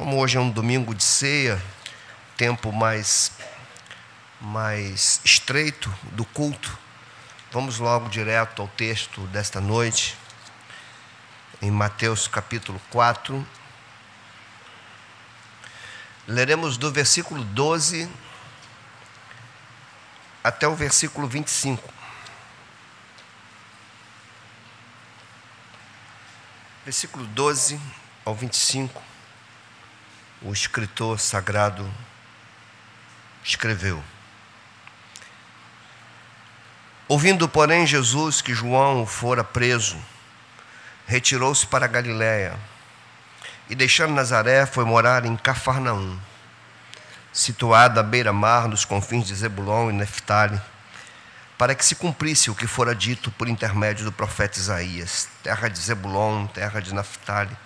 Como hoje é um domingo de ceia, tempo mais, mais estreito do culto, vamos logo direto ao texto desta noite, em Mateus capítulo 4. Leremos do versículo 12 até o versículo 25. Versículo 12 ao 25 o escritor sagrado escreveu. Ouvindo, porém, Jesus que João fora preso, retirou-se para Galiléia e, deixando Nazaré, foi morar em Cafarnaum, situada à beira-mar nos confins de Zebulon e Neftali, para que se cumprisse o que fora dito por intermédio do profeta Isaías: terra de Zebulon, terra de Neftali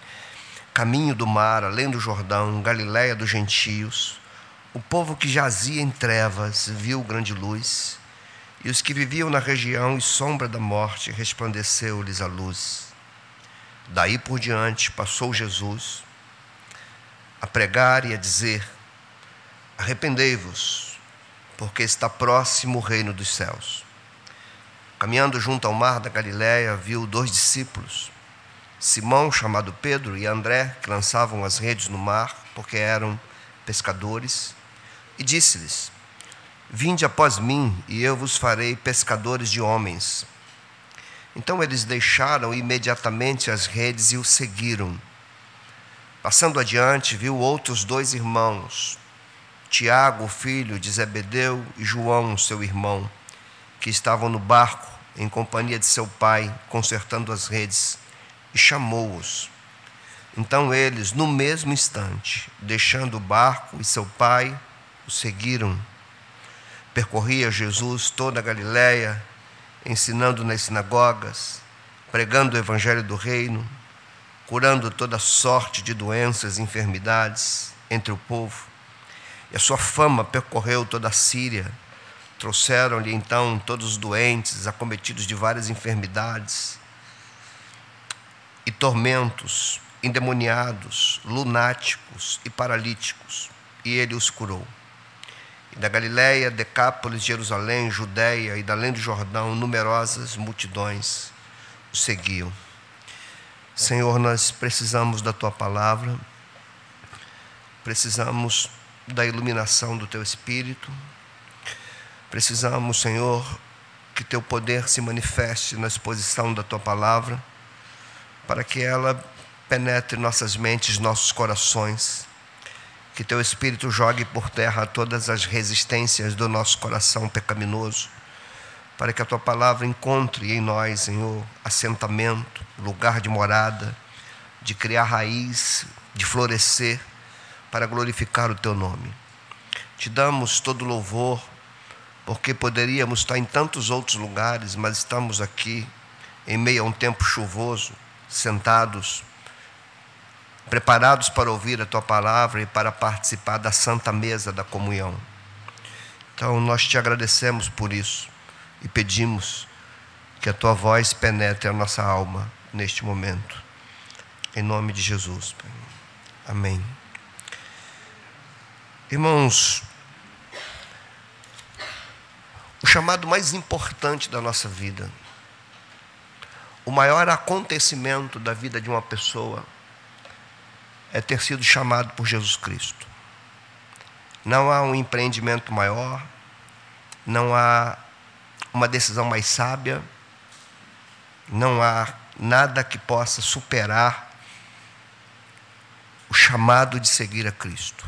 caminho do mar, além do Jordão, Galiléia dos gentios, o povo que jazia em trevas viu grande luz, e os que viviam na região e sombra da morte resplandeceu-lhes a luz. Daí por diante passou Jesus a pregar e a dizer: Arrependei-vos, porque está próximo o reino dos céus. Caminhando junto ao mar da Galiléia, viu dois discípulos, Simão, chamado Pedro, e André, que lançavam as redes no mar, porque eram pescadores, e disse-lhes: Vinde após mim, e eu vos farei pescadores de homens. Então eles deixaram imediatamente as redes e o seguiram. Passando adiante, viu outros dois irmãos, Tiago, filho de Zebedeu, e João, seu irmão, que estavam no barco em companhia de seu pai, consertando as redes e chamou-os. Então eles, no mesmo instante, deixando o barco e seu pai, o seguiram. Percorria Jesus toda a Galiléia, ensinando nas sinagogas, pregando o evangelho do reino, curando toda sorte de doenças e enfermidades entre o povo. E a sua fama percorreu toda a Síria. Trouxeram-lhe então todos os doentes, acometidos de várias enfermidades e tormentos, endemoniados, lunáticos e paralíticos, e ele os curou. E da Galiléia, Decápolis, Jerusalém, Judéia e da além do Jordão, numerosas multidões o seguiam. Senhor, nós precisamos da tua palavra, precisamos da iluminação do teu espírito, precisamos, Senhor, que teu poder se manifeste na exposição da tua palavra para que ela penetre nossas mentes, nossos corações. Que teu Espírito jogue por terra todas as resistências do nosso coração pecaminoso, para que a tua palavra encontre em nós, Senhor, assentamento, lugar de morada, de criar raiz, de florescer, para glorificar o teu nome. Te damos todo louvor, porque poderíamos estar em tantos outros lugares, mas estamos aqui em meio a um tempo chuvoso sentados, preparados para ouvir a tua palavra e para participar da santa mesa da comunhão. Então nós te agradecemos por isso e pedimos que a tua voz penetre a nossa alma neste momento. Em nome de Jesus. Amém. Irmãos, o chamado mais importante da nossa vida o maior acontecimento da vida de uma pessoa é ter sido chamado por Jesus Cristo. Não há um empreendimento maior, não há uma decisão mais sábia, não há nada que possa superar o chamado de seguir a Cristo.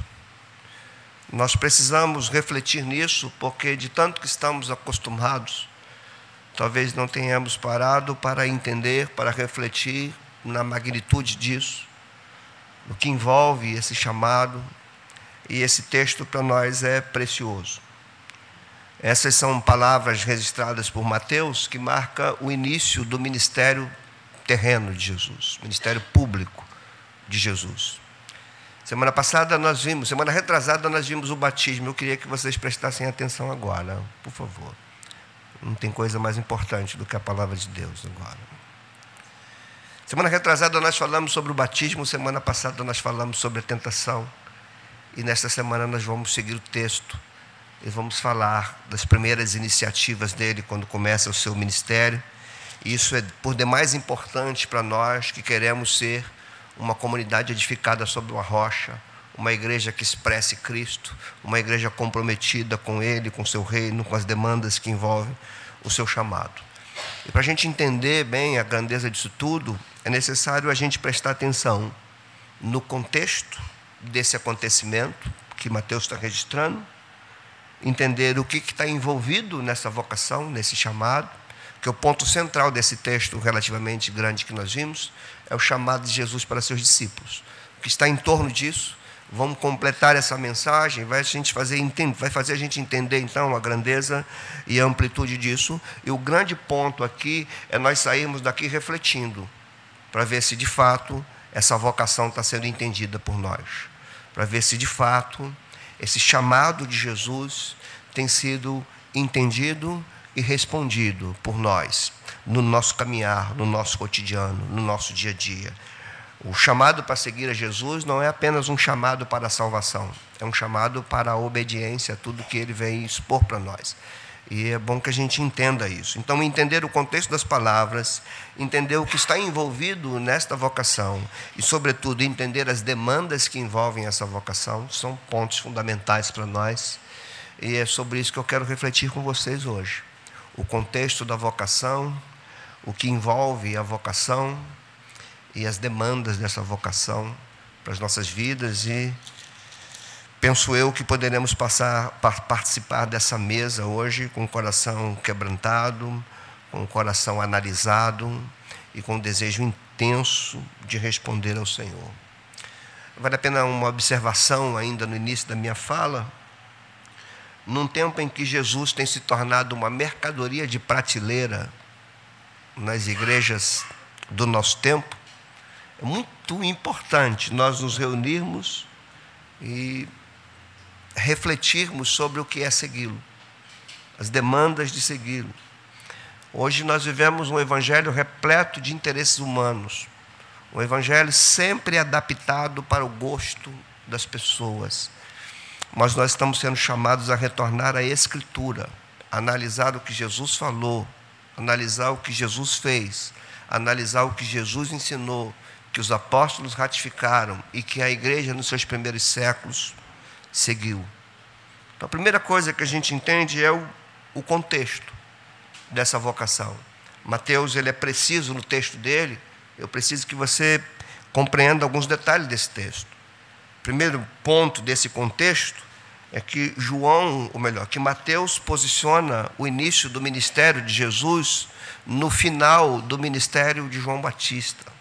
Nós precisamos refletir nisso, porque de tanto que estamos acostumados Talvez não tenhamos parado para entender, para refletir na magnitude disso, o que envolve esse chamado, e esse texto para nós é precioso. Essas são palavras registradas por Mateus que marca o início do ministério terreno de Jesus, ministério público de Jesus. Semana passada nós vimos, semana retrasada nós vimos o batismo. Eu queria que vocês prestassem atenção agora, por favor. Não tem coisa mais importante do que a palavra de Deus agora. Semana retrasada nós falamos sobre o batismo, semana passada nós falamos sobre a tentação. E nesta semana nós vamos seguir o texto e vamos falar das primeiras iniciativas dele quando começa o seu ministério. Isso é por demais importante para nós que queremos ser uma comunidade edificada sobre uma rocha, uma igreja que expresse Cristo, uma igreja comprometida com Ele, com seu reino, com as demandas que envolvem o seu chamado. E para a gente entender bem a grandeza disso tudo, é necessário a gente prestar atenção no contexto desse acontecimento que Mateus está registrando, entender o que está envolvido nessa vocação, nesse chamado, que é o ponto central desse texto relativamente grande que nós vimos, é o chamado de Jesus para seus discípulos. O que está em torno disso Vamos completar essa mensagem, vai, a gente fazer, vai fazer a gente entender então a grandeza e a amplitude disso. E o grande ponto aqui é nós sairmos daqui refletindo, para ver se de fato essa vocação está sendo entendida por nós, para ver se de fato esse chamado de Jesus tem sido entendido e respondido por nós no nosso caminhar, no nosso cotidiano, no nosso dia a dia. O chamado para seguir a Jesus não é apenas um chamado para a salvação, é um chamado para a obediência a tudo que ele vem expor para nós. E é bom que a gente entenda isso. Então, entender o contexto das palavras, entender o que está envolvido nesta vocação e, sobretudo, entender as demandas que envolvem essa vocação são pontos fundamentais para nós. E é sobre isso que eu quero refletir com vocês hoje. O contexto da vocação, o que envolve a vocação, e as demandas dessa vocação para as nossas vidas e penso eu que poderemos passar participar dessa mesa hoje com o coração quebrantado, com o coração analisado e com um desejo intenso de responder ao Senhor. Vale a pena uma observação ainda no início da minha fala. Num tempo em que Jesus tem se tornado uma mercadoria de prateleira nas igrejas do nosso tempo, é muito importante nós nos reunirmos e refletirmos sobre o que é segui-lo, as demandas de segui-lo. Hoje nós vivemos um evangelho repleto de interesses humanos, um evangelho sempre adaptado para o gosto das pessoas. Mas nós estamos sendo chamados a retornar à Escritura, analisar o que Jesus falou, analisar o que Jesus fez, analisar o que Jesus ensinou que os apóstolos ratificaram e que a igreja nos seus primeiros séculos seguiu. Então, a primeira coisa que a gente entende é o, o contexto dessa vocação. Mateus ele é preciso no texto dele. Eu preciso que você compreenda alguns detalhes desse texto. Primeiro ponto desse contexto é que João, ou melhor, que Mateus posiciona o início do ministério de Jesus no final do ministério de João Batista.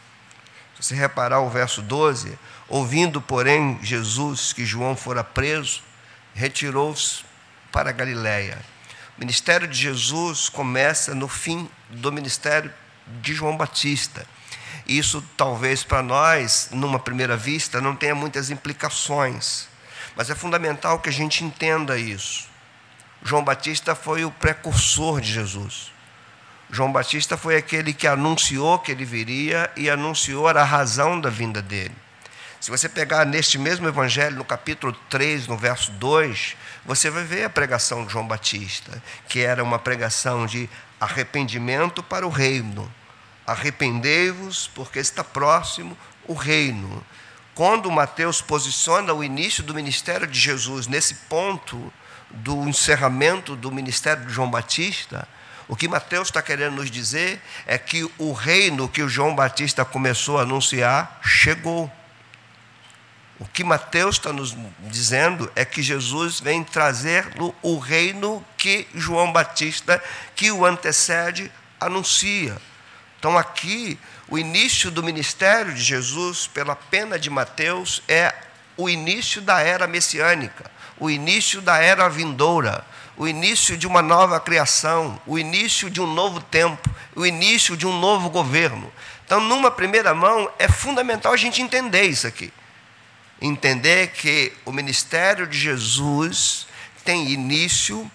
Se reparar o verso 12, ouvindo, porém, Jesus que João fora preso, retirou-se para Galiléia. O ministério de Jesus começa no fim do ministério de João Batista. Isso talvez para nós, numa primeira vista, não tenha muitas implicações, mas é fundamental que a gente entenda isso. João Batista foi o precursor de Jesus. João Batista foi aquele que anunciou que ele viria e anunciou a razão da vinda dele. Se você pegar neste mesmo evangelho, no capítulo 3, no verso 2, você vai ver a pregação de João Batista, que era uma pregação de arrependimento para o reino. Arrependei-vos, porque está próximo o reino. Quando Mateus posiciona o início do ministério de Jesus nesse ponto do encerramento do ministério de João Batista, o que Mateus está querendo nos dizer é que o reino que o João Batista começou a anunciar chegou. O que Mateus está nos dizendo é que Jesus vem trazer o reino que João Batista, que o antecede, anuncia. Então, aqui, o início do ministério de Jesus, pela pena de Mateus, é o início da era messiânica, o início da era vindoura, o início de uma nova criação, o início de um novo tempo, o início de um novo governo. Então, numa primeira mão, é fundamental a gente entender isso aqui. Entender que o ministério de Jesus tem início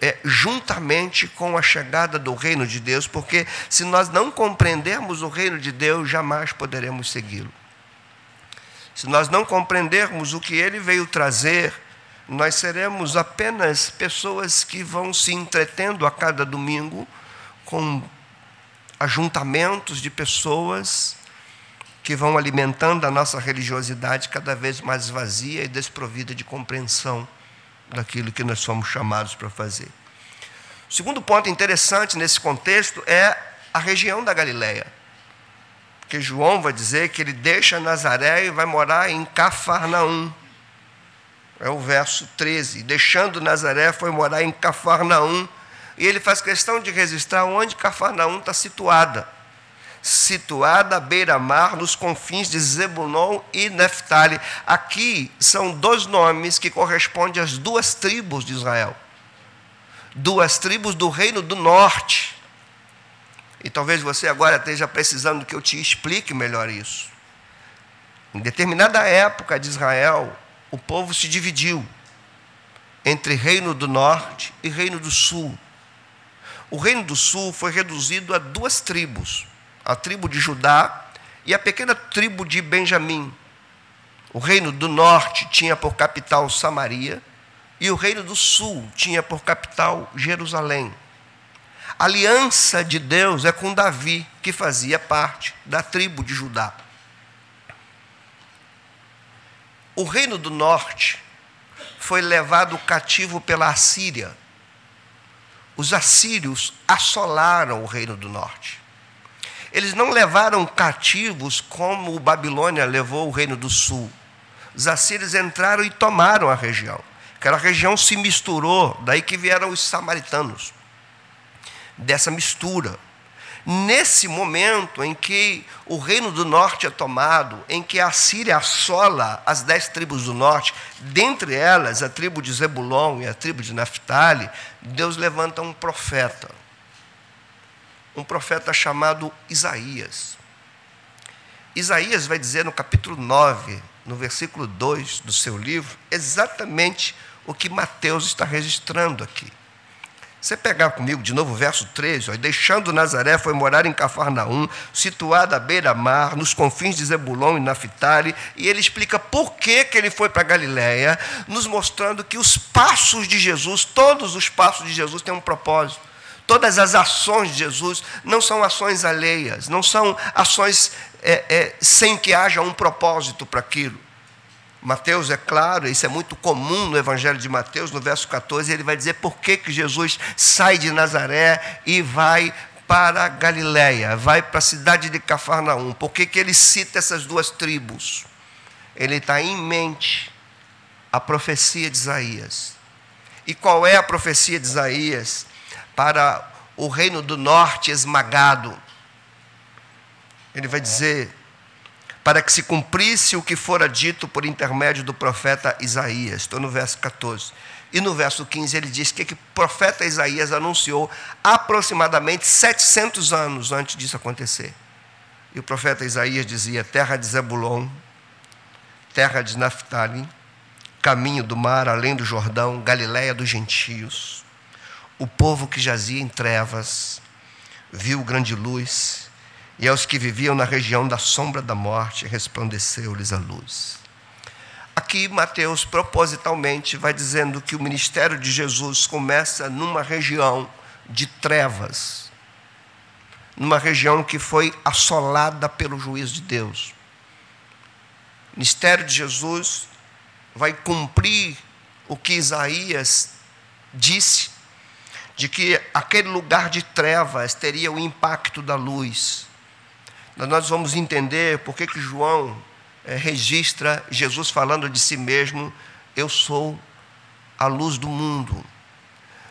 é, juntamente com a chegada do reino de Deus, porque se nós não compreendermos o reino de Deus, jamais poderemos segui-lo. Se nós não compreendermos o que ele veio trazer, nós seremos apenas pessoas que vão se entretendo a cada domingo com ajuntamentos de pessoas que vão alimentando a nossa religiosidade cada vez mais vazia e desprovida de compreensão daquilo que nós somos chamados para fazer. O segundo ponto interessante nesse contexto é a região da Galileia. Porque João vai dizer que ele deixa Nazaré e vai morar em Cafarnaum. É o verso 13. Deixando Nazaré, foi morar em Cafarnaum. E ele faz questão de registrar onde Cafarnaum está situada. Situada à beira-mar, nos confins de Zebulon e Neftali. Aqui são dois nomes que correspondem às duas tribos de Israel. Duas tribos do reino do norte. E talvez você agora esteja precisando que eu te explique melhor isso. Em determinada época de Israel, o povo se dividiu entre reino do norte e reino do sul. O reino do sul foi reduzido a duas tribos: a tribo de Judá e a pequena tribo de Benjamim. O reino do norte tinha por capital Samaria e o reino do sul tinha por capital Jerusalém. A aliança de Deus é com Davi, que fazia parte da tribo de Judá. O reino do norte foi levado cativo pela Assíria. Os assírios assolaram o reino do norte. Eles não levaram cativos como o Babilônia levou o reino do sul. Os assírios entraram e tomaram a região. Aquela região se misturou, daí que vieram os samaritanos. Dessa mistura nesse momento em que o reino do norte é tomado, em que a Síria assola as dez tribos do norte, dentre elas a tribo de Zebulon e a tribo de Naphtali, Deus levanta um profeta. Um profeta chamado Isaías. Isaías vai dizer no capítulo 9, no versículo 2 do seu livro, exatamente o que Mateus está registrando aqui. Você pegar comigo de novo o verso 13, ó, deixando Nazaré, foi morar em Cafarnaum, situada à beira-mar, nos confins de Zebulon e Naphtali, e ele explica por que, que ele foi para Galiléia, nos mostrando que os passos de Jesus, todos os passos de Jesus têm um propósito. Todas as ações de Jesus não são ações alheias, não são ações é, é, sem que haja um propósito para aquilo. Mateus é claro, isso é muito comum no Evangelho de Mateus, no verso 14, ele vai dizer por que, que Jesus sai de Nazaré e vai para Galiléia, vai para a cidade de Cafarnaum. Por que, que ele cita essas duas tribos? Ele está em mente a profecia de Isaías. E qual é a profecia de Isaías para o reino do norte esmagado? Ele vai dizer: para que se cumprisse o que fora dito por intermédio do profeta Isaías. Estou no verso 14. E no verso 15 ele diz que, que o profeta Isaías anunciou aproximadamente 700 anos antes disso acontecer. E o profeta Isaías dizia: Terra de Zebulon, terra de Naphtali, caminho do mar além do Jordão, Galiléia dos gentios. O povo que jazia em trevas viu grande luz e aos que viviam na região da sombra da morte resplandeceu-lhes a luz. Aqui Mateus propositalmente vai dizendo que o ministério de Jesus começa numa região de trevas, numa região que foi assolada pelo juízo de Deus. O ministério de Jesus vai cumprir o que Isaías disse, de que aquele lugar de trevas teria o impacto da luz nós vamos entender por que, que João é, registra Jesus falando de si mesmo: Eu sou a luz do mundo.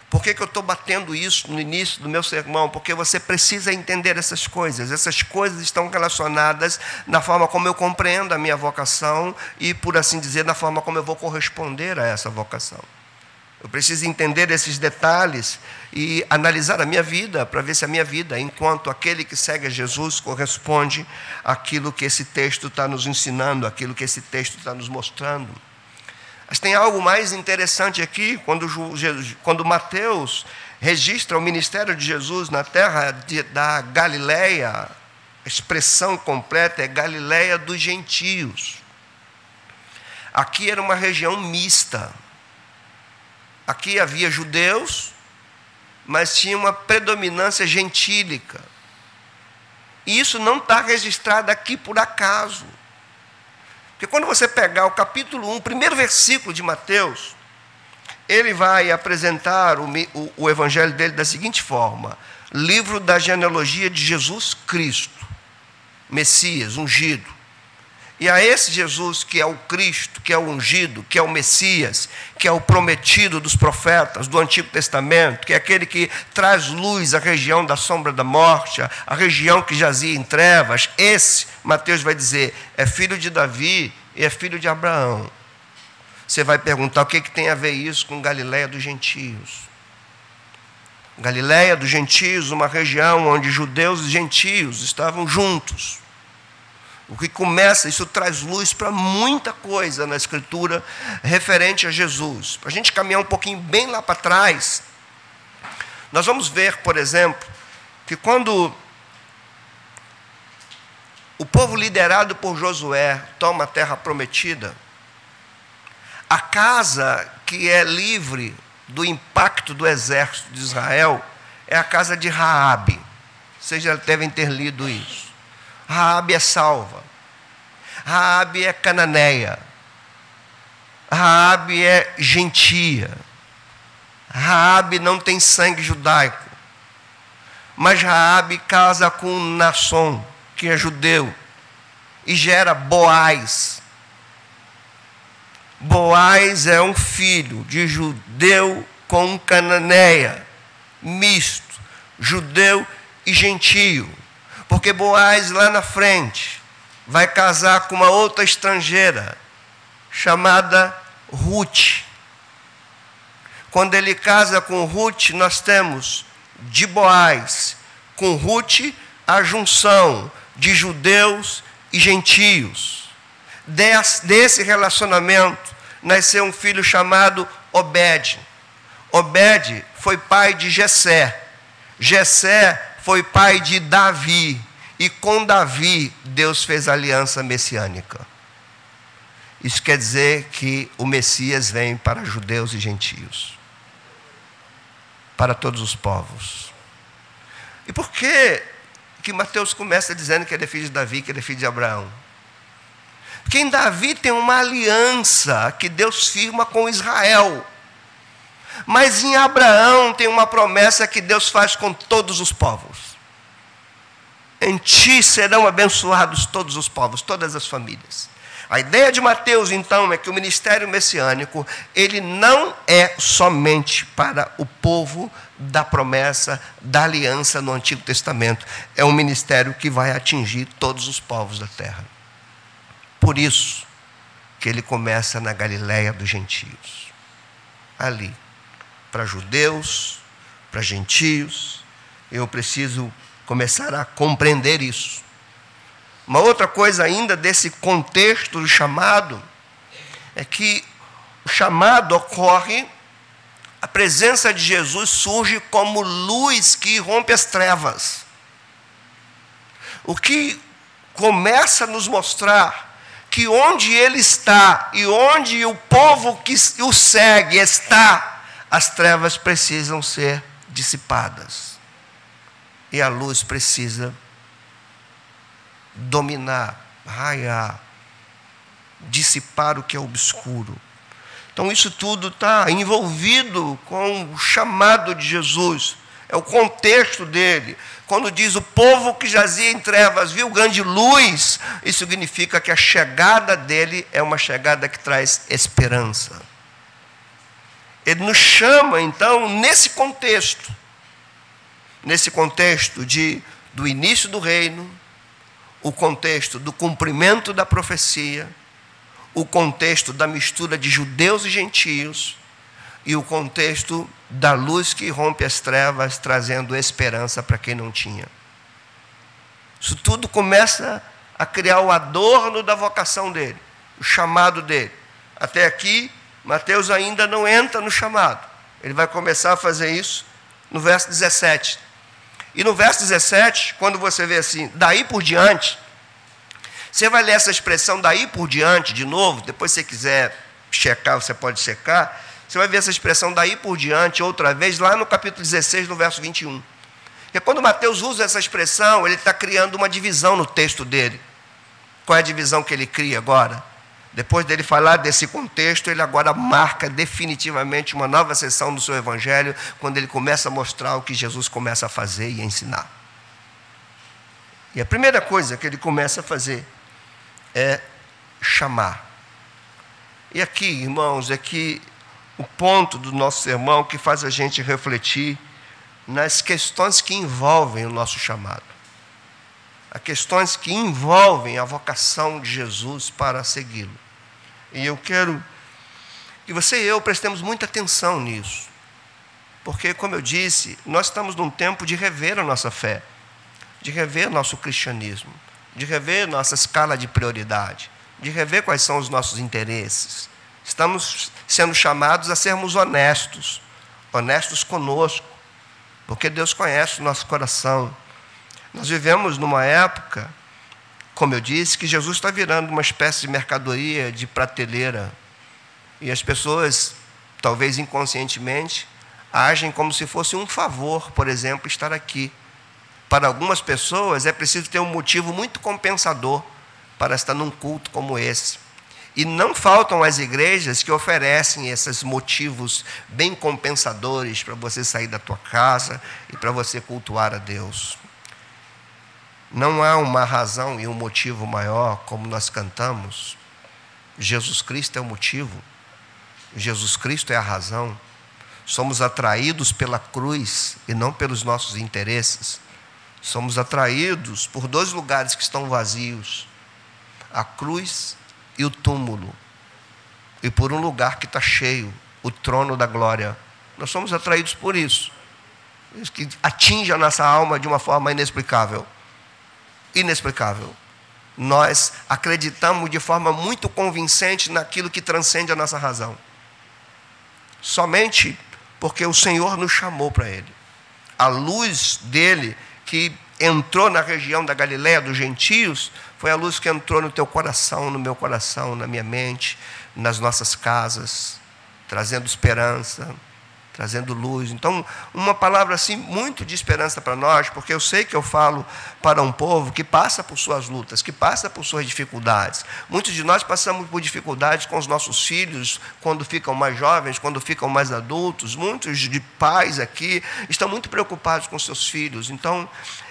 Por que, que eu estou batendo isso no início do meu sermão? Porque você precisa entender essas coisas. Essas coisas estão relacionadas na forma como eu compreendo a minha vocação e, por assim dizer, na forma como eu vou corresponder a essa vocação. Eu preciso entender esses detalhes e analisar a minha vida para ver se a minha vida, enquanto aquele que segue a Jesus, corresponde àquilo que esse texto está nos ensinando, aquilo que esse texto está nos mostrando. Mas tem algo mais interessante aqui, quando, quando Mateus registra o ministério de Jesus na terra de, da Galileia, a expressão completa é Galileia dos gentios. Aqui era uma região mista. Aqui havia judeus, mas tinha uma predominância gentílica. E isso não está registrado aqui por acaso. Porque quando você pegar o capítulo 1, primeiro versículo de Mateus, ele vai apresentar o, o, o evangelho dele da seguinte forma: livro da genealogia de Jesus Cristo, Messias, ungido. E a esse Jesus que é o Cristo, que é o ungido, que é o Messias, que é o prometido dos profetas do Antigo Testamento, que é aquele que traz luz à região da sombra da morte, a região que jazia em trevas, esse, Mateus vai dizer, é filho de Davi e é filho de Abraão. Você vai perguntar o que, que tem a ver isso com Galiléia dos gentios. Galiléia dos gentios, uma região onde judeus e gentios estavam juntos. O que começa, isso traz luz para muita coisa na Escritura referente a Jesus. Para a gente caminhar um pouquinho bem lá para trás, nós vamos ver, por exemplo, que quando o povo liderado por Josué toma a terra prometida, a casa que é livre do impacto do exército de Israel é a casa de Raabe. Vocês já devem ter lido isso. Raabe é salva. Raabe é cananeia. Raabe é gentia. Raabe não tem sangue judaico. Mas Raabe casa com Nasson, que é judeu, e gera Boaz. Boaz é um filho de judeu com cananeia, misto, judeu e gentio. Porque Boaz lá na frente vai casar com uma outra estrangeira chamada Ruth. Quando ele casa com Ruth, nós temos de Boaz com Ruth a junção de judeus e gentios. desse relacionamento nasceu um filho chamado Obed. Obed foi pai de Jessé. Jessé foi pai de Davi, e com Davi Deus fez aliança messiânica. Isso quer dizer que o Messias vem para judeus e gentios, para todos os povos. E por que que Mateus começa dizendo que ele é filho de Davi, que ele é filho de Abraão? Porque em Davi tem uma aliança que Deus firma com Israel. Mas em Abraão tem uma promessa que Deus faz com todos os povos. Em ti serão abençoados todos os povos, todas as famílias. A ideia de Mateus, então, é que o ministério messiânico, ele não é somente para o povo da promessa, da aliança no Antigo Testamento. É um ministério que vai atingir todos os povos da terra. Por isso que ele começa na Galiléia dos gentios. Ali para judeus, para gentios. Eu preciso começar a compreender isso. Uma outra coisa ainda desse contexto do chamado é que o chamado ocorre, a presença de Jesus surge como luz que rompe as trevas. O que começa a nos mostrar que onde ele está e onde o povo que o segue está, as trevas precisam ser dissipadas. E a luz precisa dominar, raiar, dissipar o que é obscuro. Então, isso tudo está envolvido com o chamado de Jesus, é o contexto dele. Quando diz o povo que jazia em trevas viu grande luz, isso significa que a chegada dele é uma chegada que traz esperança. Ele nos chama, então, nesse contexto, nesse contexto de, do início do reino, o contexto do cumprimento da profecia, o contexto da mistura de judeus e gentios, e o contexto da luz que rompe as trevas, trazendo esperança para quem não tinha. Isso tudo começa a criar o adorno da vocação dele, o chamado dele. Até aqui, Mateus ainda não entra no chamado. Ele vai começar a fazer isso no verso 17. E no verso 17, quando você vê assim, daí por diante, você vai ler essa expressão daí por diante de novo, depois se você quiser checar, você pode checar. Você vai ver essa expressão daí por diante outra vez, lá no capítulo 16, no verso 21. Porque quando Mateus usa essa expressão, ele está criando uma divisão no texto dele. Qual é a divisão que ele cria agora? Depois dele falar desse contexto, ele agora marca definitivamente uma nova sessão do seu evangelho, quando ele começa a mostrar o que Jesus começa a fazer e a ensinar. E a primeira coisa que ele começa a fazer é chamar. E aqui, irmãos, é que o ponto do nosso sermão que faz a gente refletir nas questões que envolvem o nosso chamado. As questões que envolvem a vocação de Jesus para segui-lo. E eu quero que você e eu prestemos muita atenção nisso. Porque, como eu disse, nós estamos num tempo de rever a nossa fé, de rever nosso cristianismo, de rever nossa escala de prioridade, de rever quais são os nossos interesses. Estamos sendo chamados a sermos honestos, honestos conosco, porque Deus conhece o nosso coração. Nós vivemos numa época, como eu disse, que Jesus está virando uma espécie de mercadoria de prateleira. E as pessoas, talvez inconscientemente, agem como se fosse um favor, por exemplo, estar aqui. Para algumas pessoas é preciso ter um motivo muito compensador para estar num culto como esse. E não faltam as igrejas que oferecem esses motivos bem compensadores para você sair da tua casa e para você cultuar a Deus. Não há uma razão e um motivo maior, como nós cantamos. Jesus Cristo é o motivo, Jesus Cristo é a razão. Somos atraídos pela cruz e não pelos nossos interesses. Somos atraídos por dois lugares que estão vazios: a cruz e o túmulo. E por um lugar que está cheio o trono da glória. Nós somos atraídos por isso. Isso que atinge a nossa alma de uma forma inexplicável. Inexplicável. Nós acreditamos de forma muito convincente naquilo que transcende a nossa razão. Somente porque o Senhor nos chamou para Ele. A luz dele que entrou na região da Galiléia dos gentios foi a luz que entrou no teu coração, no meu coração, na minha mente, nas nossas casas, trazendo esperança, trazendo luz. Então, uma palavra assim muito de esperança para nós, porque eu sei que eu falo para um povo que passa por suas lutas, que passa por suas dificuldades. Muitos de nós passamos por dificuldades com os nossos filhos quando ficam mais jovens, quando ficam mais adultos. Muitos de pais aqui estão muito preocupados com seus filhos. Então,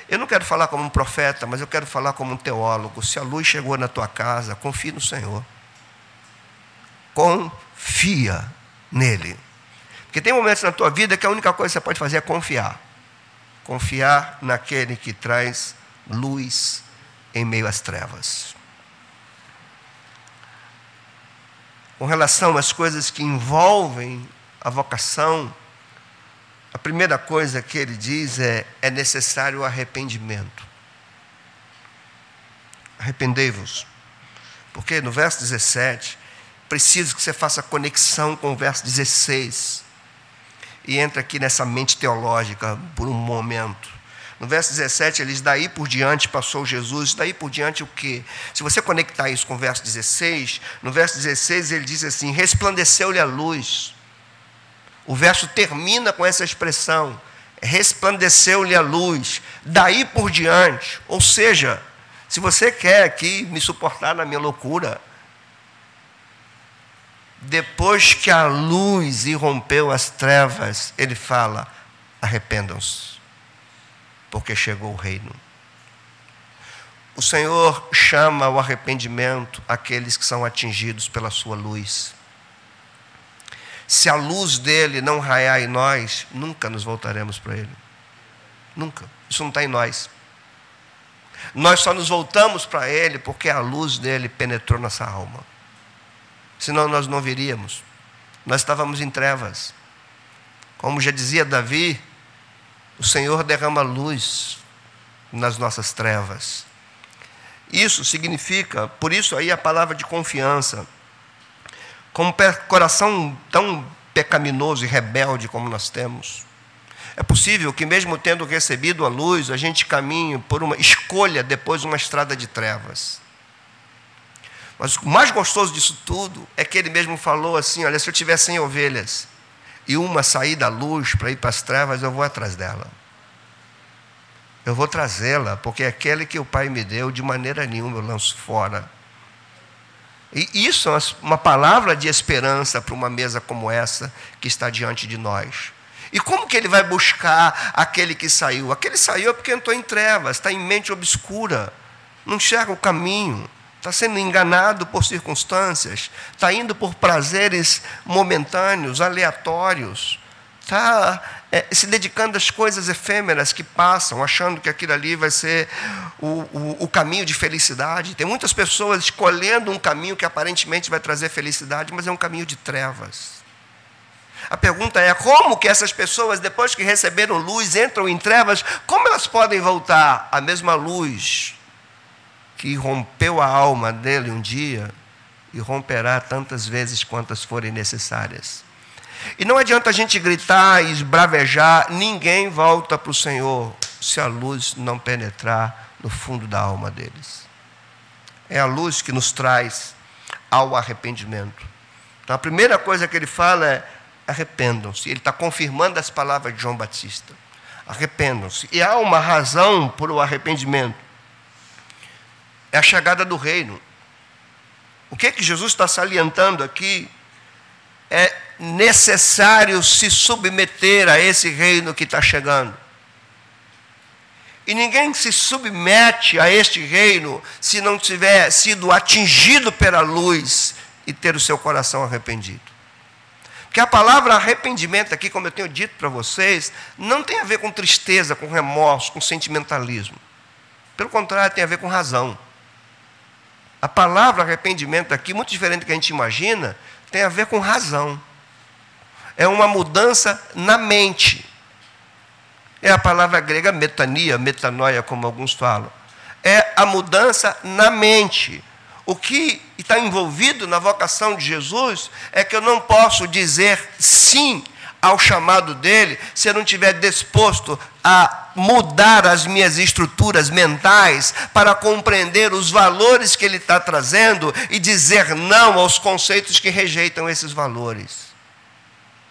eu não quero falar como um profeta, mas eu quero falar como um teólogo. Se a luz chegou na tua casa, confie no Senhor. Confia nele. Porque tem momentos na tua vida que a única coisa que você pode fazer é confiar. Confiar naquele que traz luz em meio às trevas. Com relação às coisas que envolvem a vocação, a primeira coisa que ele diz é: é necessário o arrependimento. Arrependei-vos. Porque no verso 17, preciso que você faça conexão com o verso 16. E entra aqui nessa mente teológica por um momento. No verso 17, ele diz: Daí por diante passou Jesus, daí por diante o quê? Se você conectar isso com o verso 16, no verso 16 ele diz assim: Resplandeceu-lhe a luz o verso termina com essa expressão: resplandeceu-lhe a luz, daí por diante. Ou seja, se você quer aqui me suportar na minha loucura, depois que a luz irrompeu as trevas, ele fala: arrependam-se, porque chegou o reino. O Senhor chama ao arrependimento aqueles que são atingidos pela sua luz. Se a luz dele não raiar em nós, nunca nos voltaremos para ele. Nunca. Isso não está em nós. Nós só nos voltamos para ele porque a luz dele penetrou nossa alma. Senão nós não viríamos. Nós estávamos em trevas. Como já dizia Davi, o Senhor derrama luz nas nossas trevas. Isso significa, por isso aí a palavra de confiança. com um coração tão pecaminoso e rebelde como nós temos. É possível que, mesmo tendo recebido a luz, a gente caminhe por uma escolha depois uma estrada de trevas. Mas o mais gostoso disso tudo é que ele mesmo falou assim: olha, se eu tiver 100 ovelhas e uma sair da luz para ir para as trevas, eu vou atrás dela. Eu vou trazê-la, porque é aquele que o Pai me deu, de maneira nenhuma eu lanço fora. E isso é uma palavra de esperança para uma mesa como essa que está diante de nós. E como que ele vai buscar aquele que saiu? Aquele saiu porque entrou em trevas, está em mente obscura, não enxerga o caminho, está sendo enganado por circunstâncias, está indo por prazeres momentâneos, aleatórios, está é, se dedicando às coisas efêmeras que passam, achando que aquilo ali vai ser o, o, o, caminho de felicidade. Tem muitas pessoas escolhendo um caminho que aparentemente vai trazer felicidade, mas é um caminho de trevas. A pergunta é como que essas pessoas, depois que receberam luz, entram em trevas, como elas podem voltar à mesma luz que rompeu a alma dele um dia e romperá tantas vezes quantas forem necessárias? E não adianta a gente gritar e esbravejar, ninguém volta para o Senhor se a luz não penetrar no fundo da alma deles. É a luz que nos traz ao arrependimento. Então a primeira coisa que ele fala é: arrependam-se. Ele está confirmando as palavras de João Batista. Arrependam-se. E há uma razão para o arrependimento. É a chegada do reino. O que é que Jesus está salientando aqui é necessário se submeter a esse reino que está chegando. E ninguém se submete a este reino se não tiver sido atingido pela luz e ter o seu coração arrependido. Porque a palavra arrependimento aqui, como eu tenho dito para vocês, não tem a ver com tristeza, com remorso, com sentimentalismo. Pelo contrário, tem a ver com razão. A palavra arrependimento aqui, muito diferente do que a gente imagina, tem a ver com razão é uma mudança na mente. É a palavra grega metania, metanoia, como alguns falam. É a mudança na mente. O que está envolvido na vocação de Jesus é que eu não posso dizer sim ao chamado dele se eu não estiver disposto a mudar as minhas estruturas mentais para compreender os valores que ele está trazendo e dizer não aos conceitos que rejeitam esses valores.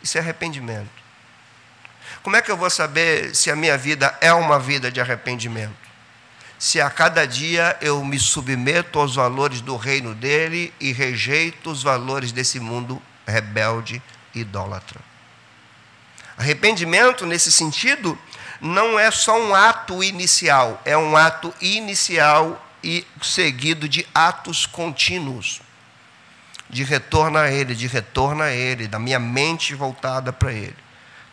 Isso é arrependimento. Como é que eu vou saber se a minha vida é uma vida de arrependimento? Se a cada dia eu me submeto aos valores do reino dele e rejeito os valores desse mundo rebelde e idólatra. Arrependimento, nesse sentido, não é só um ato inicial, é um ato inicial e seguido de atos contínuos de retorno a Ele, de retorno a Ele, da minha mente voltada para Ele.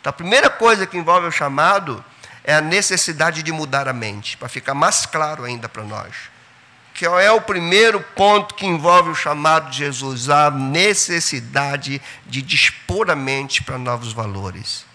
Então, a primeira coisa que envolve o chamado é a necessidade de mudar a mente, para ficar mais claro ainda para nós. Que é o primeiro ponto que envolve o chamado de Jesus, a necessidade de dispor a mente para novos valores.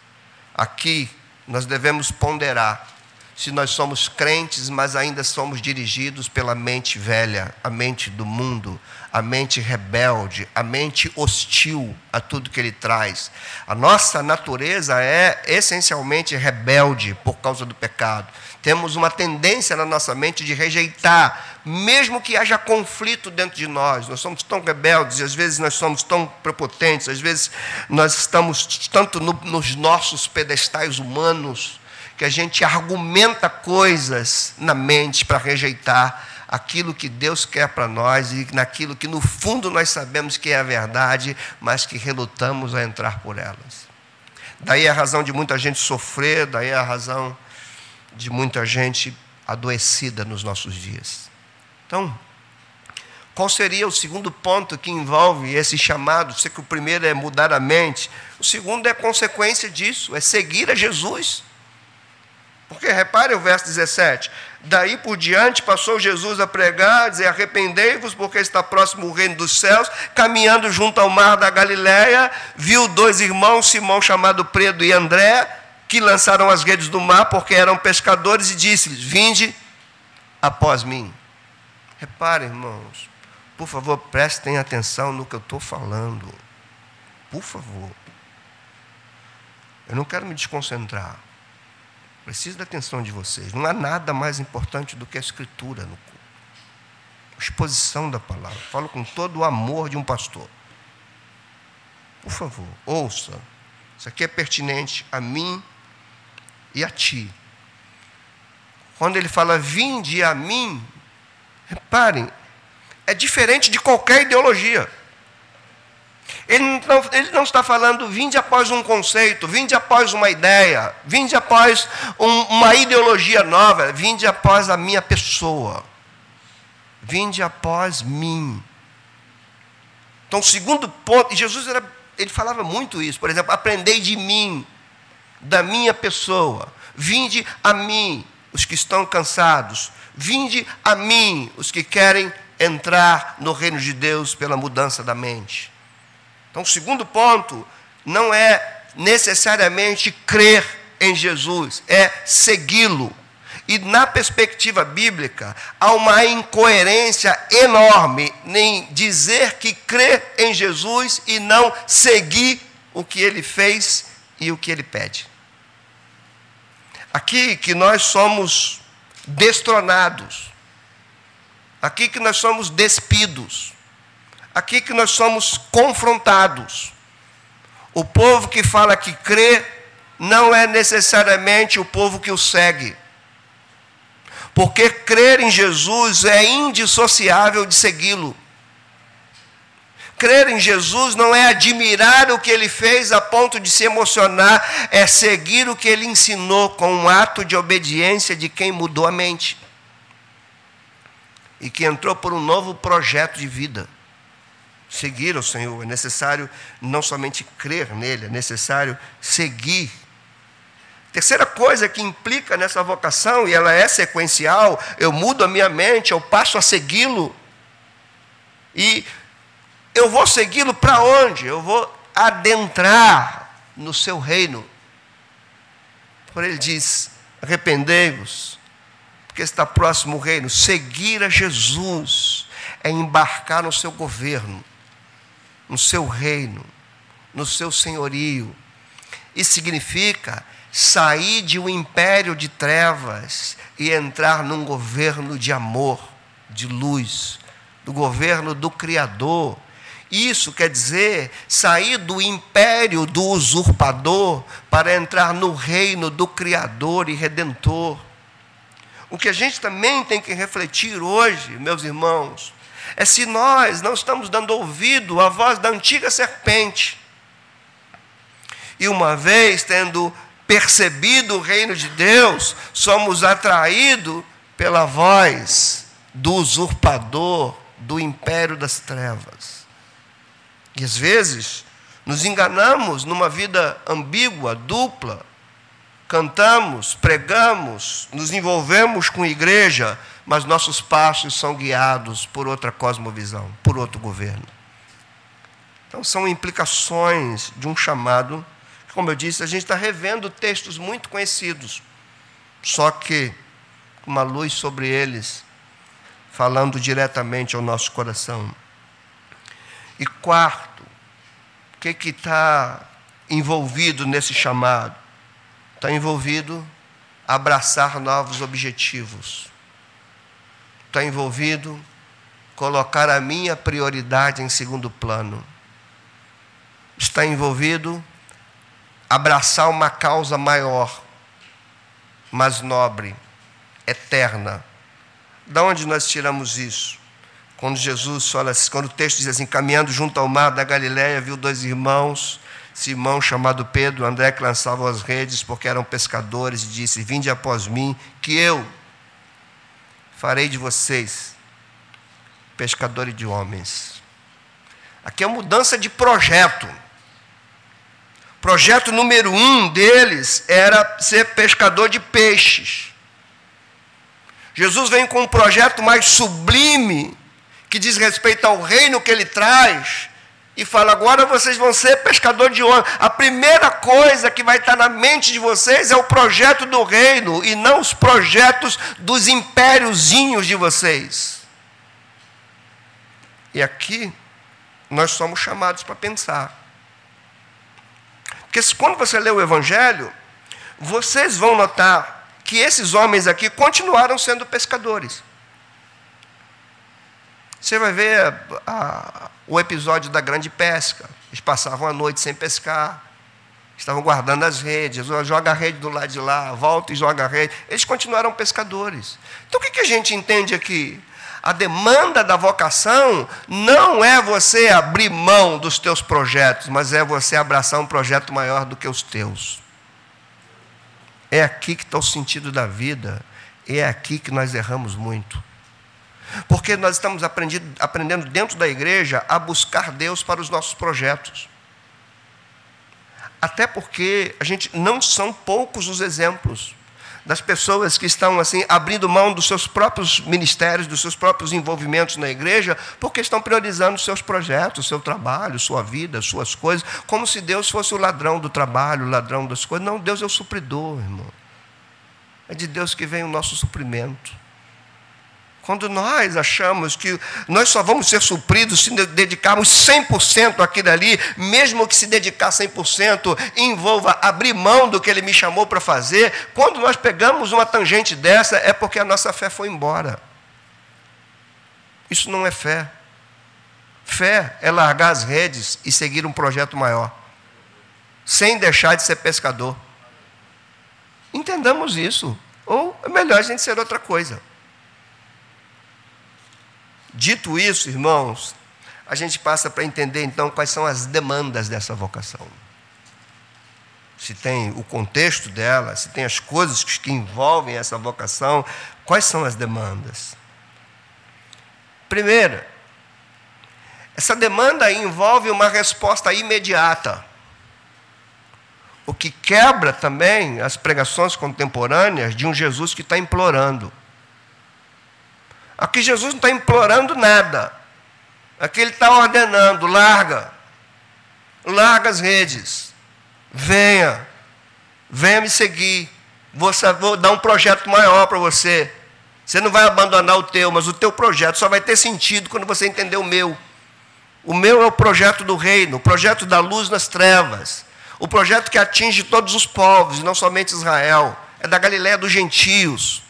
Aqui nós devemos ponderar se nós somos crentes, mas ainda somos dirigidos pela mente velha, a mente do mundo, a mente rebelde, a mente hostil a tudo que ele traz. A nossa natureza é essencialmente rebelde por causa do pecado. Temos uma tendência na nossa mente de rejeitar, mesmo que haja conflito dentro de nós. Nós somos tão rebeldes, e às vezes nós somos tão prepotentes, às vezes nós estamos tanto no, nos nossos pedestais humanos que a gente argumenta coisas na mente para rejeitar aquilo que Deus quer para nós e naquilo que no fundo nós sabemos que é a verdade, mas que relutamos a entrar por elas. Daí a razão de muita gente sofrer, daí a razão de muita gente adoecida nos nossos dias. Então, qual seria o segundo ponto que envolve esse chamado? Sei que o primeiro é mudar a mente, o segundo é consequência disso, é seguir a Jesus. Porque repare o verso 17: Daí por diante passou Jesus a pregar, a dizer: Arrependei-vos, porque está próximo o reino dos céus. Caminhando junto ao mar da Galiléia, viu dois irmãos, Simão chamado Pedro e André, que lançaram as redes do mar, porque eram pescadores, e disse-lhes: Vinde após mim. Repare, irmãos, Por favor, prestem atenção no que eu estou falando. Por favor. Eu não quero me desconcentrar. Preciso da atenção de vocês. Não há nada mais importante do que a escritura no culto. Exposição da palavra. Falo com todo o amor de um pastor. Por favor, ouça. Isso aqui é pertinente a mim e a ti. Quando ele fala vinde a mim, reparem, é diferente de qualquer ideologia. Ele não, ele não, está falando vinde após um conceito, vinde após uma ideia, vinde após um, uma ideologia nova, vinde após a minha pessoa, vinde após mim. Então, segundo ponto, Jesus era, ele falava muito isso, por exemplo, aprendei de mim, da minha pessoa, vinde a mim, os que estão cansados, vinde a mim, os que querem entrar no reino de Deus pela mudança da mente. Então, o segundo ponto não é necessariamente crer em Jesus, é segui-lo. E na perspectiva bíblica, há uma incoerência enorme em dizer que crê em Jesus e não seguir o que ele fez e o que ele pede. Aqui que nós somos destronados, aqui que nós somos despidos, aqui que nós somos confrontados. O povo que fala que crê não é necessariamente o povo que o segue. Porque crer em Jesus é indissociável de segui-lo. Crer em Jesus não é admirar o que ele fez a ponto de se emocionar, é seguir o que ele ensinou com um ato de obediência de quem mudou a mente e que entrou por um novo projeto de vida seguir o Senhor, é necessário não somente crer nele, é necessário seguir. Terceira coisa que implica nessa vocação, e ela é sequencial, eu mudo a minha mente, eu passo a segui-lo. E eu vou segui-lo para onde? Eu vou adentrar no seu reino. Por ele diz: arrependei-vos, porque está próximo o reino. Seguir a Jesus é embarcar no seu governo no seu reino, no seu senhorio. Isso significa sair de um império de trevas e entrar num governo de amor, de luz, do governo do Criador. Isso quer dizer sair do império do usurpador para entrar no reino do Criador e Redentor. O que a gente também tem que refletir hoje, meus irmãos, é se nós não estamos dando ouvido à voz da antiga serpente. E uma vez tendo percebido o reino de Deus, somos atraídos pela voz do usurpador do império das trevas. E às vezes nos enganamos numa vida ambígua, dupla. Cantamos, pregamos, nos envolvemos com igreja, mas nossos passos são guiados por outra cosmovisão, por outro governo. Então, são implicações de um chamado. Como eu disse, a gente está revendo textos muito conhecidos, só que uma luz sobre eles, falando diretamente ao nosso coração. E quarto, o que está envolvido nesse chamado? Está envolvido abraçar novos objetivos está envolvido colocar a minha prioridade em segundo plano. Está envolvido abraçar uma causa maior, mais nobre, eterna. Da onde nós tiramos isso? Quando Jesus fala, quando o texto diz assim, caminhando junto ao mar da Galiléia, viu dois irmãos, Simão chamado Pedro, André que lançavam as redes porque eram pescadores e disse: "Vinde após mim, que eu farei de vocês pescadores de homens. Aqui é mudança de projeto. Projeto número um deles era ser pescador de peixes. Jesus vem com um projeto mais sublime, que diz respeito ao reino que ele traz, e fala: agora vocês vão ser pescador de homens. A primeira coisa que vai estar na mente de vocês é o projeto do reino e não os projetos dos impériozinhos de vocês. E aqui nós somos chamados para pensar. Porque quando você lê o Evangelho, vocês vão notar que esses homens aqui continuaram sendo pescadores. Você vai ver a, a, o episódio da grande pesca. Eles passavam a noite sem pescar, estavam guardando as redes, joga a rede do lado de lá, volta e joga a rede. Eles continuaram pescadores. Então o que, que a gente entende aqui? A demanda da vocação não é você abrir mão dos teus projetos, mas é você abraçar um projeto maior do que os teus. É aqui que está o sentido da vida, é aqui que nós erramos muito. Porque nós estamos aprendendo dentro da igreja a buscar Deus para os nossos projetos. Até porque a gente não são poucos os exemplos das pessoas que estão assim abrindo mão dos seus próprios ministérios, dos seus próprios envolvimentos na igreja, porque estão priorizando seus projetos, seu trabalho, sua vida, suas coisas, como se Deus fosse o ladrão do trabalho, o ladrão das coisas. Não, Deus é o supridor, irmão. É de Deus que vem o nosso suprimento. Quando nós achamos que nós só vamos ser supridos se dedicarmos 100% àquilo ali, mesmo que se dedicar 100% envolva abrir mão do que ele me chamou para fazer, quando nós pegamos uma tangente dessa, é porque a nossa fé foi embora. Isso não é fé. Fé é largar as redes e seguir um projeto maior, sem deixar de ser pescador. Entendamos isso. Ou é melhor a gente ser outra coisa. Dito isso, irmãos, a gente passa para entender então quais são as demandas dessa vocação. Se tem o contexto dela, se tem as coisas que envolvem essa vocação, quais são as demandas? Primeira, essa demanda envolve uma resposta imediata. O que quebra também as pregações contemporâneas de um Jesus que está implorando. Aqui Jesus não está implorando nada. Aqui ele está ordenando: larga, larga as redes, venha, venha me seguir. Vou, vou dar um projeto maior para você. Você não vai abandonar o teu, mas o teu projeto só vai ter sentido quando você entender o meu. O meu é o projeto do reino, o projeto da luz nas trevas, o projeto que atinge todos os povos, não somente Israel. É da Galiléia dos gentios.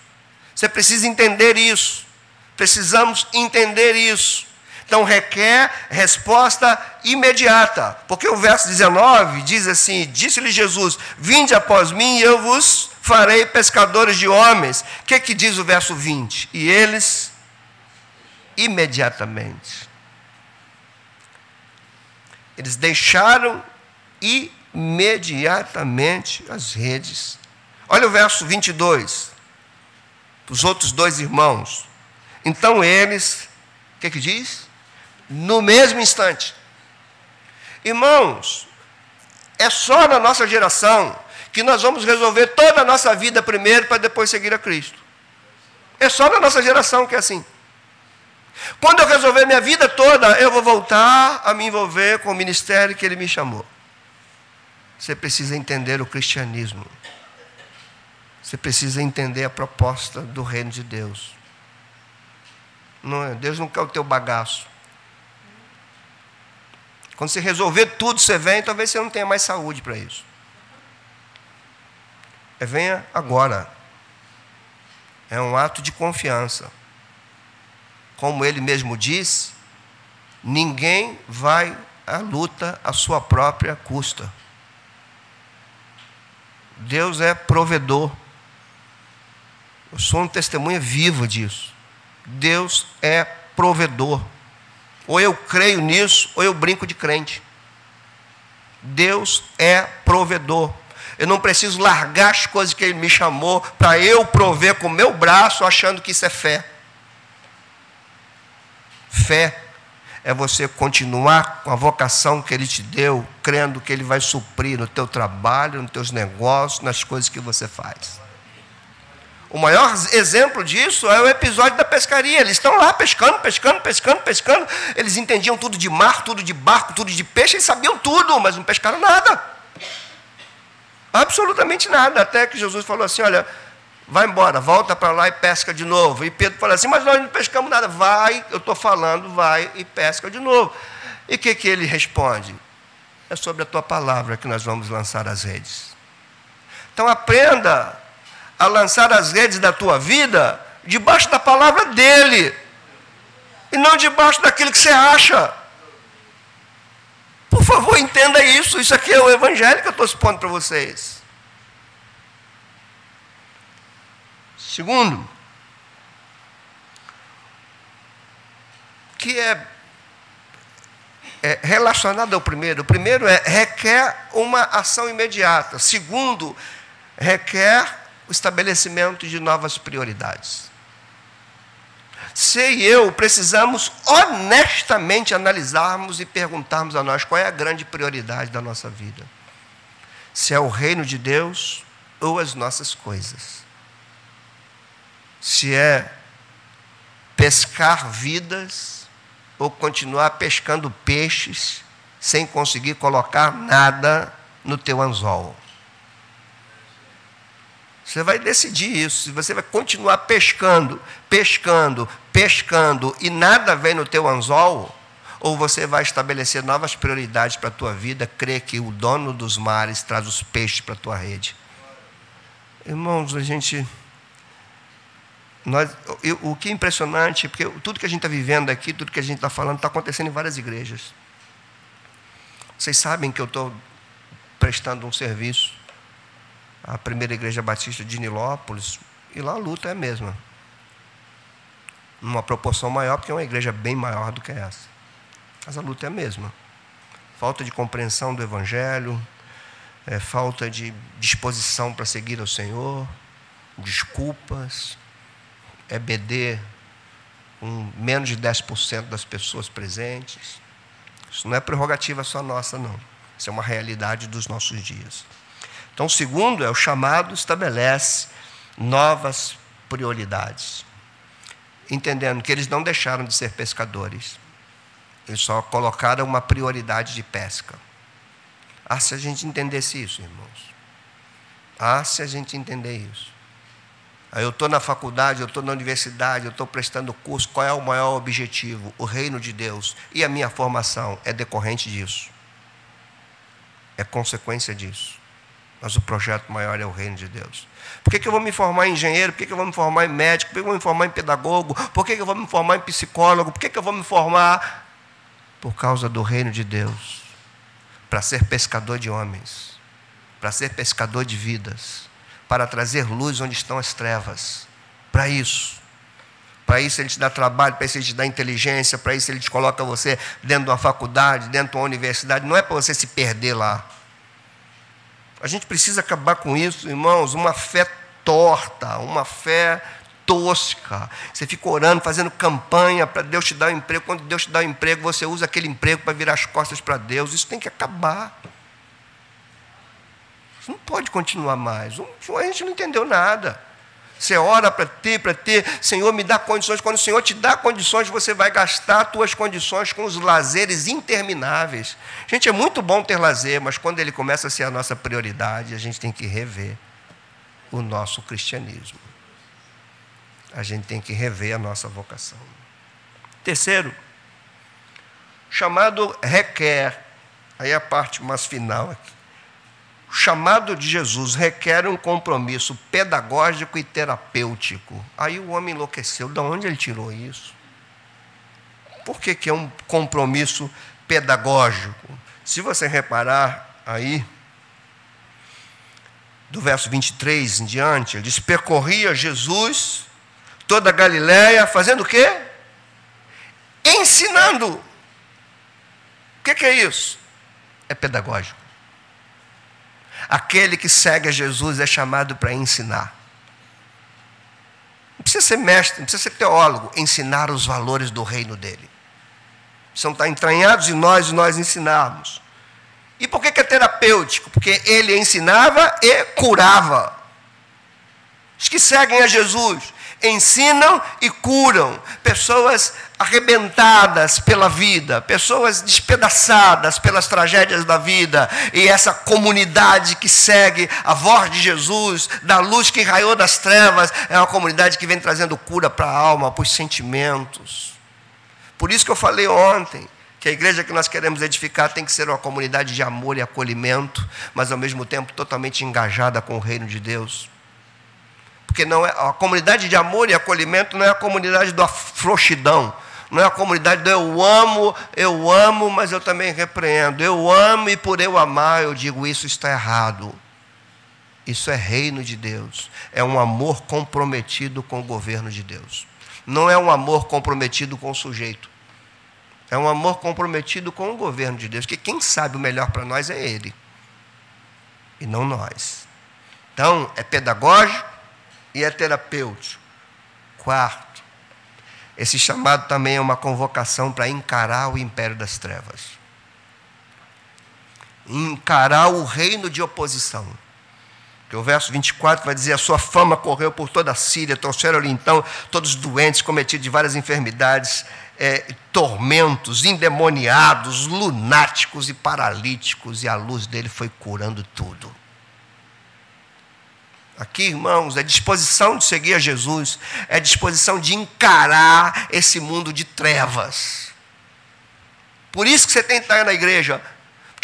Você precisa entender isso. Precisamos entender isso. Então requer resposta imediata, porque o verso 19 diz assim: Disse-lhe Jesus: Vinde após mim e eu vos farei pescadores de homens. O que, que diz o verso 20? E eles, imediatamente, eles deixaram imediatamente as redes. Olha o verso 22. Os outros dois irmãos, então eles, o que, que diz? No mesmo instante. Irmãos, é só na nossa geração que nós vamos resolver toda a nossa vida primeiro para depois seguir a Cristo. É só na nossa geração que é assim. Quando eu resolver minha vida toda, eu vou voltar a me envolver com o ministério que ele me chamou. Você precisa entender o cristianismo. Você precisa entender a proposta do reino de Deus. Não é? Deus não quer o teu bagaço. Quando você resolver tudo, você vem, talvez você não tenha mais saúde para isso. É venha agora. É um ato de confiança. Como ele mesmo diz, ninguém vai à luta à sua própria custa. Deus é provedor. Eu sou um testemunha vivo disso. Deus é provedor. Ou eu creio nisso, ou eu brinco de crente. Deus é provedor. Eu não preciso largar as coisas que Ele me chamou para eu prover com o meu braço, achando que isso é fé. Fé é você continuar com a vocação que Ele te deu, crendo que Ele vai suprir no teu trabalho, nos teus negócios, nas coisas que você faz. O maior exemplo disso é o episódio da pescaria. Eles estão lá pescando, pescando, pescando, pescando. Eles entendiam tudo de mar, tudo de barco, tudo de peixe, eles sabiam tudo, mas não pescaram nada. Absolutamente nada. Até que Jesus falou assim: olha, vai embora, volta para lá e pesca de novo. E Pedro fala assim: Mas nós não pescamos nada. Vai, eu estou falando, vai e pesca de novo. E o que, que ele responde? É sobre a tua palavra que nós vamos lançar as redes. Então aprenda a lançar as redes da tua vida debaixo da palavra dele. E não debaixo daquilo que você acha. Por favor, entenda isso. Isso aqui é o evangelho que eu estou expondo para vocês. Segundo, que é, é, relacionado ao primeiro. O primeiro é requer uma ação imediata. Segundo, requer o estabelecimento de novas prioridades. Você e eu precisamos honestamente analisarmos e perguntarmos a nós qual é a grande prioridade da nossa vida. Se é o reino de Deus ou as nossas coisas. Se é pescar vidas ou continuar pescando peixes sem conseguir colocar nada no teu anzol. Você vai decidir isso. Se você vai continuar pescando, pescando, pescando e nada vem no teu anzol, ou você vai estabelecer novas prioridades para a tua vida, crer que o dono dos mares traz os peixes para a tua rede. Irmãos, a gente. Nós, eu, o que é impressionante, porque tudo que a gente está vivendo aqui, tudo que a gente está falando, está acontecendo em várias igrejas. Vocês sabem que eu estou prestando um serviço a primeira igreja batista de Nilópolis, e lá a luta é a mesma. Numa proporção maior, porque é uma igreja bem maior do que essa. Mas a luta é a mesma. Falta de compreensão do Evangelho, é, falta de disposição para seguir ao Senhor, desculpas, EBD com menos de 10% das pessoas presentes. Isso não é prerrogativa só nossa, não. Isso é uma realidade dos nossos dias. Então, o segundo é o chamado estabelece novas prioridades. Entendendo que eles não deixaram de ser pescadores. Eles só colocaram uma prioridade de pesca. Ah, se a gente entendesse isso, irmãos. Ah, se a gente entender isso. Aí eu estou na faculdade, eu estou na universidade, eu estou prestando curso. Qual é o maior objetivo? O reino de Deus. E a minha formação é decorrente disso. É consequência disso. Mas o projeto maior é o reino de Deus. Por que, que eu vou me formar em engenheiro? Por que, que eu vou me formar em médico? Por que, que eu vou me formar em pedagogo? Por que, que eu vou me formar em psicólogo? Por que, que eu vou me formar? Por causa do reino de Deus. Para ser pescador de homens. Para ser pescador de vidas. Para trazer luz onde estão as trevas. Para isso. Para isso ele te dá trabalho, para isso ele te dá inteligência, para isso ele te coloca você dentro de uma faculdade, dentro de uma universidade. Não é para você se perder lá. A gente precisa acabar com isso, irmãos, uma fé torta, uma fé tosca. Você fica orando, fazendo campanha para Deus te dar um emprego. Quando Deus te dá um emprego, você usa aquele emprego para virar as costas para Deus. Isso tem que acabar. Isso não pode continuar mais. A gente não entendeu nada. Você ora para ter, para ter, Senhor, me dá condições. Quando o Senhor te dá condições, você vai gastar as tuas condições com os lazeres intermináveis. Gente, é muito bom ter lazer, mas quando ele começa a ser a nossa prioridade, a gente tem que rever o nosso cristianismo. A gente tem que rever a nossa vocação. Terceiro, chamado requer, aí a parte mais final aqui o chamado de Jesus requer um compromisso pedagógico e terapêutico. Aí o homem enlouqueceu. De onde ele tirou isso? Por que, que é um compromisso pedagógico? Se você reparar aí, do verso 23 em diante, ele diz: percorria Jesus toda a Galiléia, fazendo o quê? Ensinando. O que, que é isso? É pedagógico. Aquele que segue a Jesus é chamado para ensinar. Não precisa ser mestre, não precisa ser teólogo, ensinar os valores do reino dele. São estar entranhados em nós e nós ensinarmos. E por que, que é terapêutico? Porque ele ensinava e curava. Os que seguem a Jesus ensinam e curam. Pessoas arrebentadas pela vida, pessoas despedaçadas pelas tragédias da vida, e essa comunidade que segue a voz de Jesus, da luz que raiou das trevas, é uma comunidade que vem trazendo cura para a alma, para os sentimentos. Por isso que eu falei ontem, que a igreja que nós queremos edificar tem que ser uma comunidade de amor e acolhimento, mas ao mesmo tempo totalmente engajada com o reino de Deus. Porque não é a comunidade de amor e acolhimento não é a comunidade da frouxidão, não é a comunidade do eu amo, eu amo, mas eu também repreendo. Eu amo e por eu amar eu digo isso está errado. Isso é reino de Deus. É um amor comprometido com o governo de Deus. Não é um amor comprometido com o sujeito. É um amor comprometido com o governo de Deus. Que quem sabe o melhor para nós é Ele. E não nós. Então, é pedagógico e é terapêutico. Quarto, esse chamado também é uma convocação para encarar o império das trevas. Encarar o reino de oposição. Que o verso 24 vai dizer: A sua fama correu por toda a Síria, trouxeram-lhe então todos os doentes, cometidos de várias enfermidades, é, tormentos, endemoniados, lunáticos e paralíticos, e a luz dele foi curando tudo. Aqui, irmãos, é disposição de seguir a Jesus, é disposição de encarar esse mundo de trevas. Por isso que você tem que estar na igreja,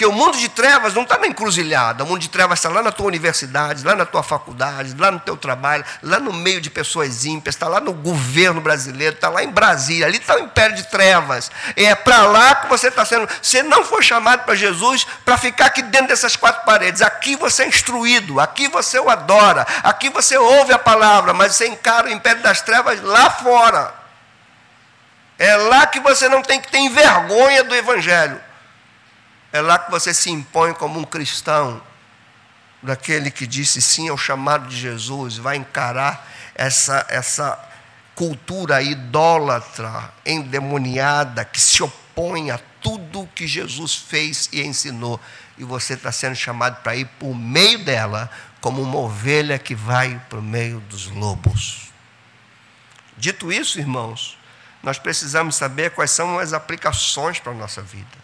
porque o mundo de trevas não está na encruzilhada, o mundo de trevas está lá na tua universidade, lá na tua faculdade, lá no teu trabalho, lá no meio de pessoas ímpias, está lá no governo brasileiro, está lá em Brasília, ali está o império de trevas. É para lá que você está sendo. Você não foi chamado para Jesus para ficar aqui dentro dessas quatro paredes. Aqui você é instruído, aqui você o adora, aqui você ouve a palavra, mas você encara o império das trevas lá fora. É lá que você não tem que ter vergonha do Evangelho. É lá que você se impõe como um cristão, daquele que disse sim ao chamado de Jesus, vai encarar essa, essa cultura idólatra, endemoniada, que se opõe a tudo que Jesus fez e ensinou. E você está sendo chamado para ir por meio dela, como uma ovelha que vai para o meio dos lobos. Dito isso, irmãos, nós precisamos saber quais são as aplicações para a nossa vida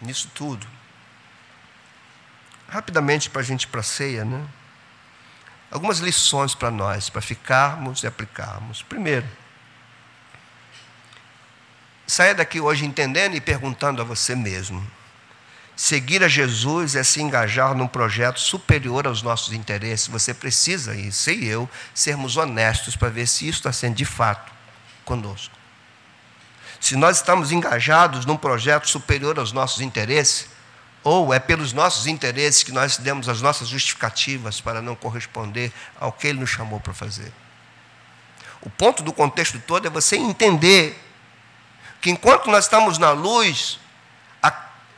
nisso tudo. Rapidamente para a gente ir para a ceia, né? Algumas lições para nós, para ficarmos e aplicarmos. Primeiro, saia daqui hoje entendendo e perguntando a você mesmo. Seguir a Jesus é se engajar num projeto superior aos nossos interesses. Você precisa, e sei eu, sermos honestos para ver se isso está sendo de fato conosco. Se nós estamos engajados num projeto superior aos nossos interesses, ou é pelos nossos interesses que nós demos as nossas justificativas para não corresponder ao que Ele nos chamou para fazer. O ponto do contexto todo é você entender que enquanto nós estamos na luz, a,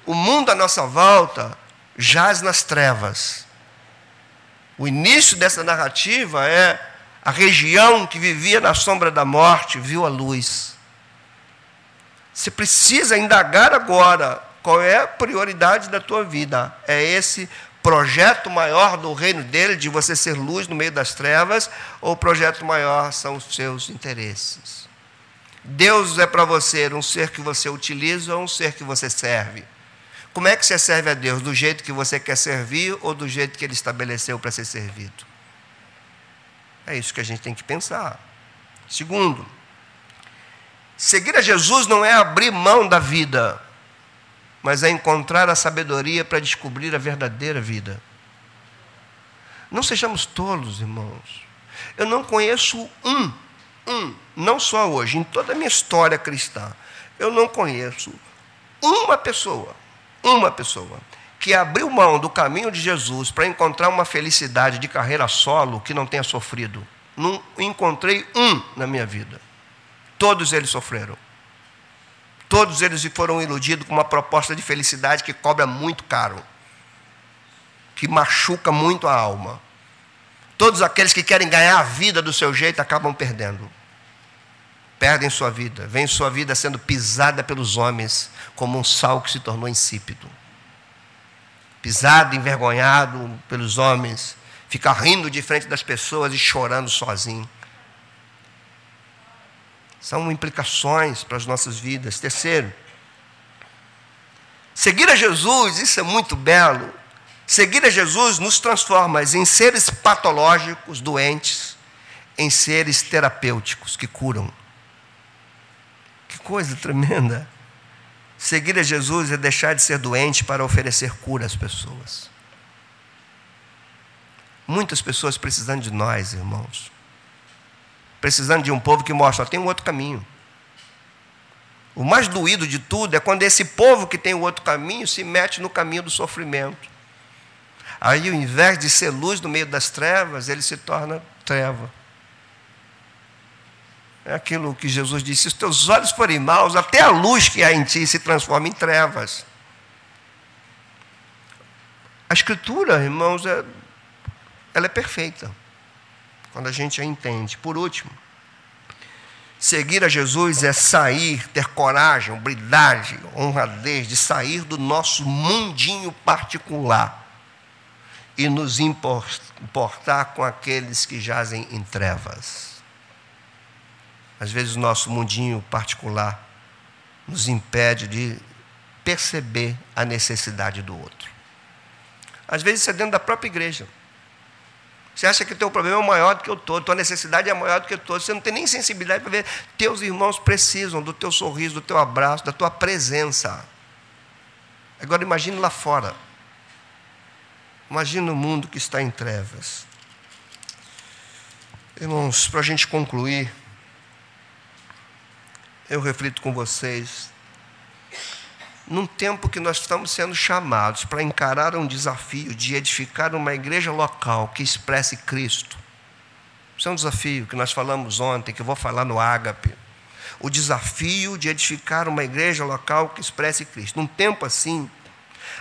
o mundo à nossa volta jaz nas trevas. O início dessa narrativa é a região que vivia na sombra da morte viu a luz. Você precisa indagar agora qual é a prioridade da tua vida. É esse projeto maior do reino dele, de você ser luz no meio das trevas, ou o projeto maior são os seus interesses? Deus é para você um ser que você utiliza ou um ser que você serve? Como é que você serve a Deus? Do jeito que você quer servir ou do jeito que Ele estabeleceu para ser servido? É isso que a gente tem que pensar. Segundo, Seguir a Jesus não é abrir mão da vida, mas é encontrar a sabedoria para descobrir a verdadeira vida. Não sejamos tolos, irmãos. Eu não conheço um, um, não só hoje, em toda a minha história cristã, eu não conheço uma pessoa, uma pessoa, que abriu mão do caminho de Jesus para encontrar uma felicidade de carreira solo que não tenha sofrido. Não encontrei um na minha vida. Todos eles sofreram. Todos eles foram iludidos com uma proposta de felicidade que cobra muito caro, que machuca muito a alma. Todos aqueles que querem ganhar a vida do seu jeito acabam perdendo. Perdem sua vida, vem sua vida sendo pisada pelos homens como um sal que se tornou insípido. Pisado, envergonhado pelos homens, fica rindo de frente das pessoas e chorando sozinho São implicações para as nossas vidas. Terceiro, seguir a Jesus, isso é muito belo. Seguir a Jesus nos transforma em seres patológicos, doentes, em seres terapêuticos que curam. Que coisa tremenda. Seguir a Jesus é deixar de ser doente para oferecer cura às pessoas. Muitas pessoas precisando de nós, irmãos. Precisando de um povo que mostra, ó, tem um outro caminho. O mais doído de tudo é quando esse povo que tem o outro caminho se mete no caminho do sofrimento. Aí, ao invés de ser luz no meio das trevas, ele se torna treva. É aquilo que Jesus disse: se os teus olhos forem maus, até a luz que há em ti se transforma em trevas. A Escritura, irmãos, é, ela é perfeita, quando a gente a entende. Por último, seguir a Jesus é sair, ter coragem, habilidade, honradez de sair do nosso mundinho particular e nos importar com aqueles que jazem em trevas. Às vezes o nosso mundinho particular nos impede de perceber a necessidade do outro. Às vezes isso é dentro da própria igreja. Você acha que o teu problema é maior do que o todo, tua necessidade é maior do que o todo. Você não tem nem sensibilidade para ver. Teus irmãos precisam do teu sorriso, do teu abraço, da tua presença. Agora imagine lá fora. Imagina o mundo que está em trevas. Irmãos, para a gente concluir, eu reflito com vocês, num tempo que nós estamos sendo chamados para encarar um desafio de edificar uma igreja local que expresse Cristo. Isso é um desafio que nós falamos ontem, que eu vou falar no Ágape. O desafio de edificar uma igreja local que expresse Cristo. Num tempo assim,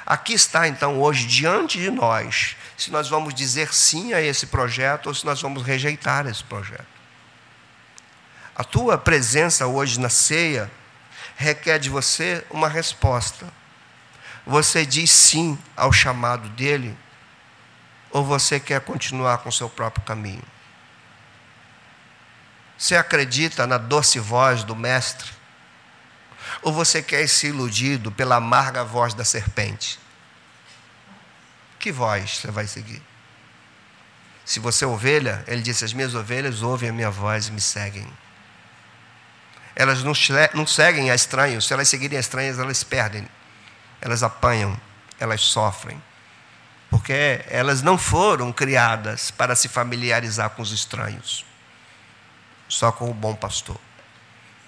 Aqui está então hoje diante de nós se nós vamos dizer sim a esse projeto ou se nós vamos rejeitar esse projeto. A tua presença hoje na ceia requer de você uma resposta. Você diz sim ao chamado dele ou você quer continuar com o seu próprio caminho? Você acredita na doce voz do Mestre? Ou você quer ser iludido pela amarga voz da serpente? Que voz você vai seguir? Se você é ovelha, ele disse: As minhas ovelhas ouvem a minha voz e me seguem. Elas não, não seguem a estranhos, se elas seguirem a estranhas, elas perdem, elas apanham, elas sofrem. Porque elas não foram criadas para se familiarizar com os estranhos, só com o bom pastor.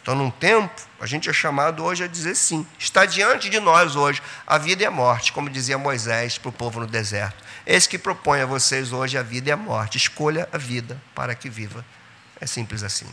Então, num tempo, a gente é chamado hoje a dizer sim. Está diante de nós hoje a vida e a morte, como dizia Moisés para o povo no deserto. Esse que propõe a vocês hoje a vida e a morte. Escolha a vida para que viva. É simples assim.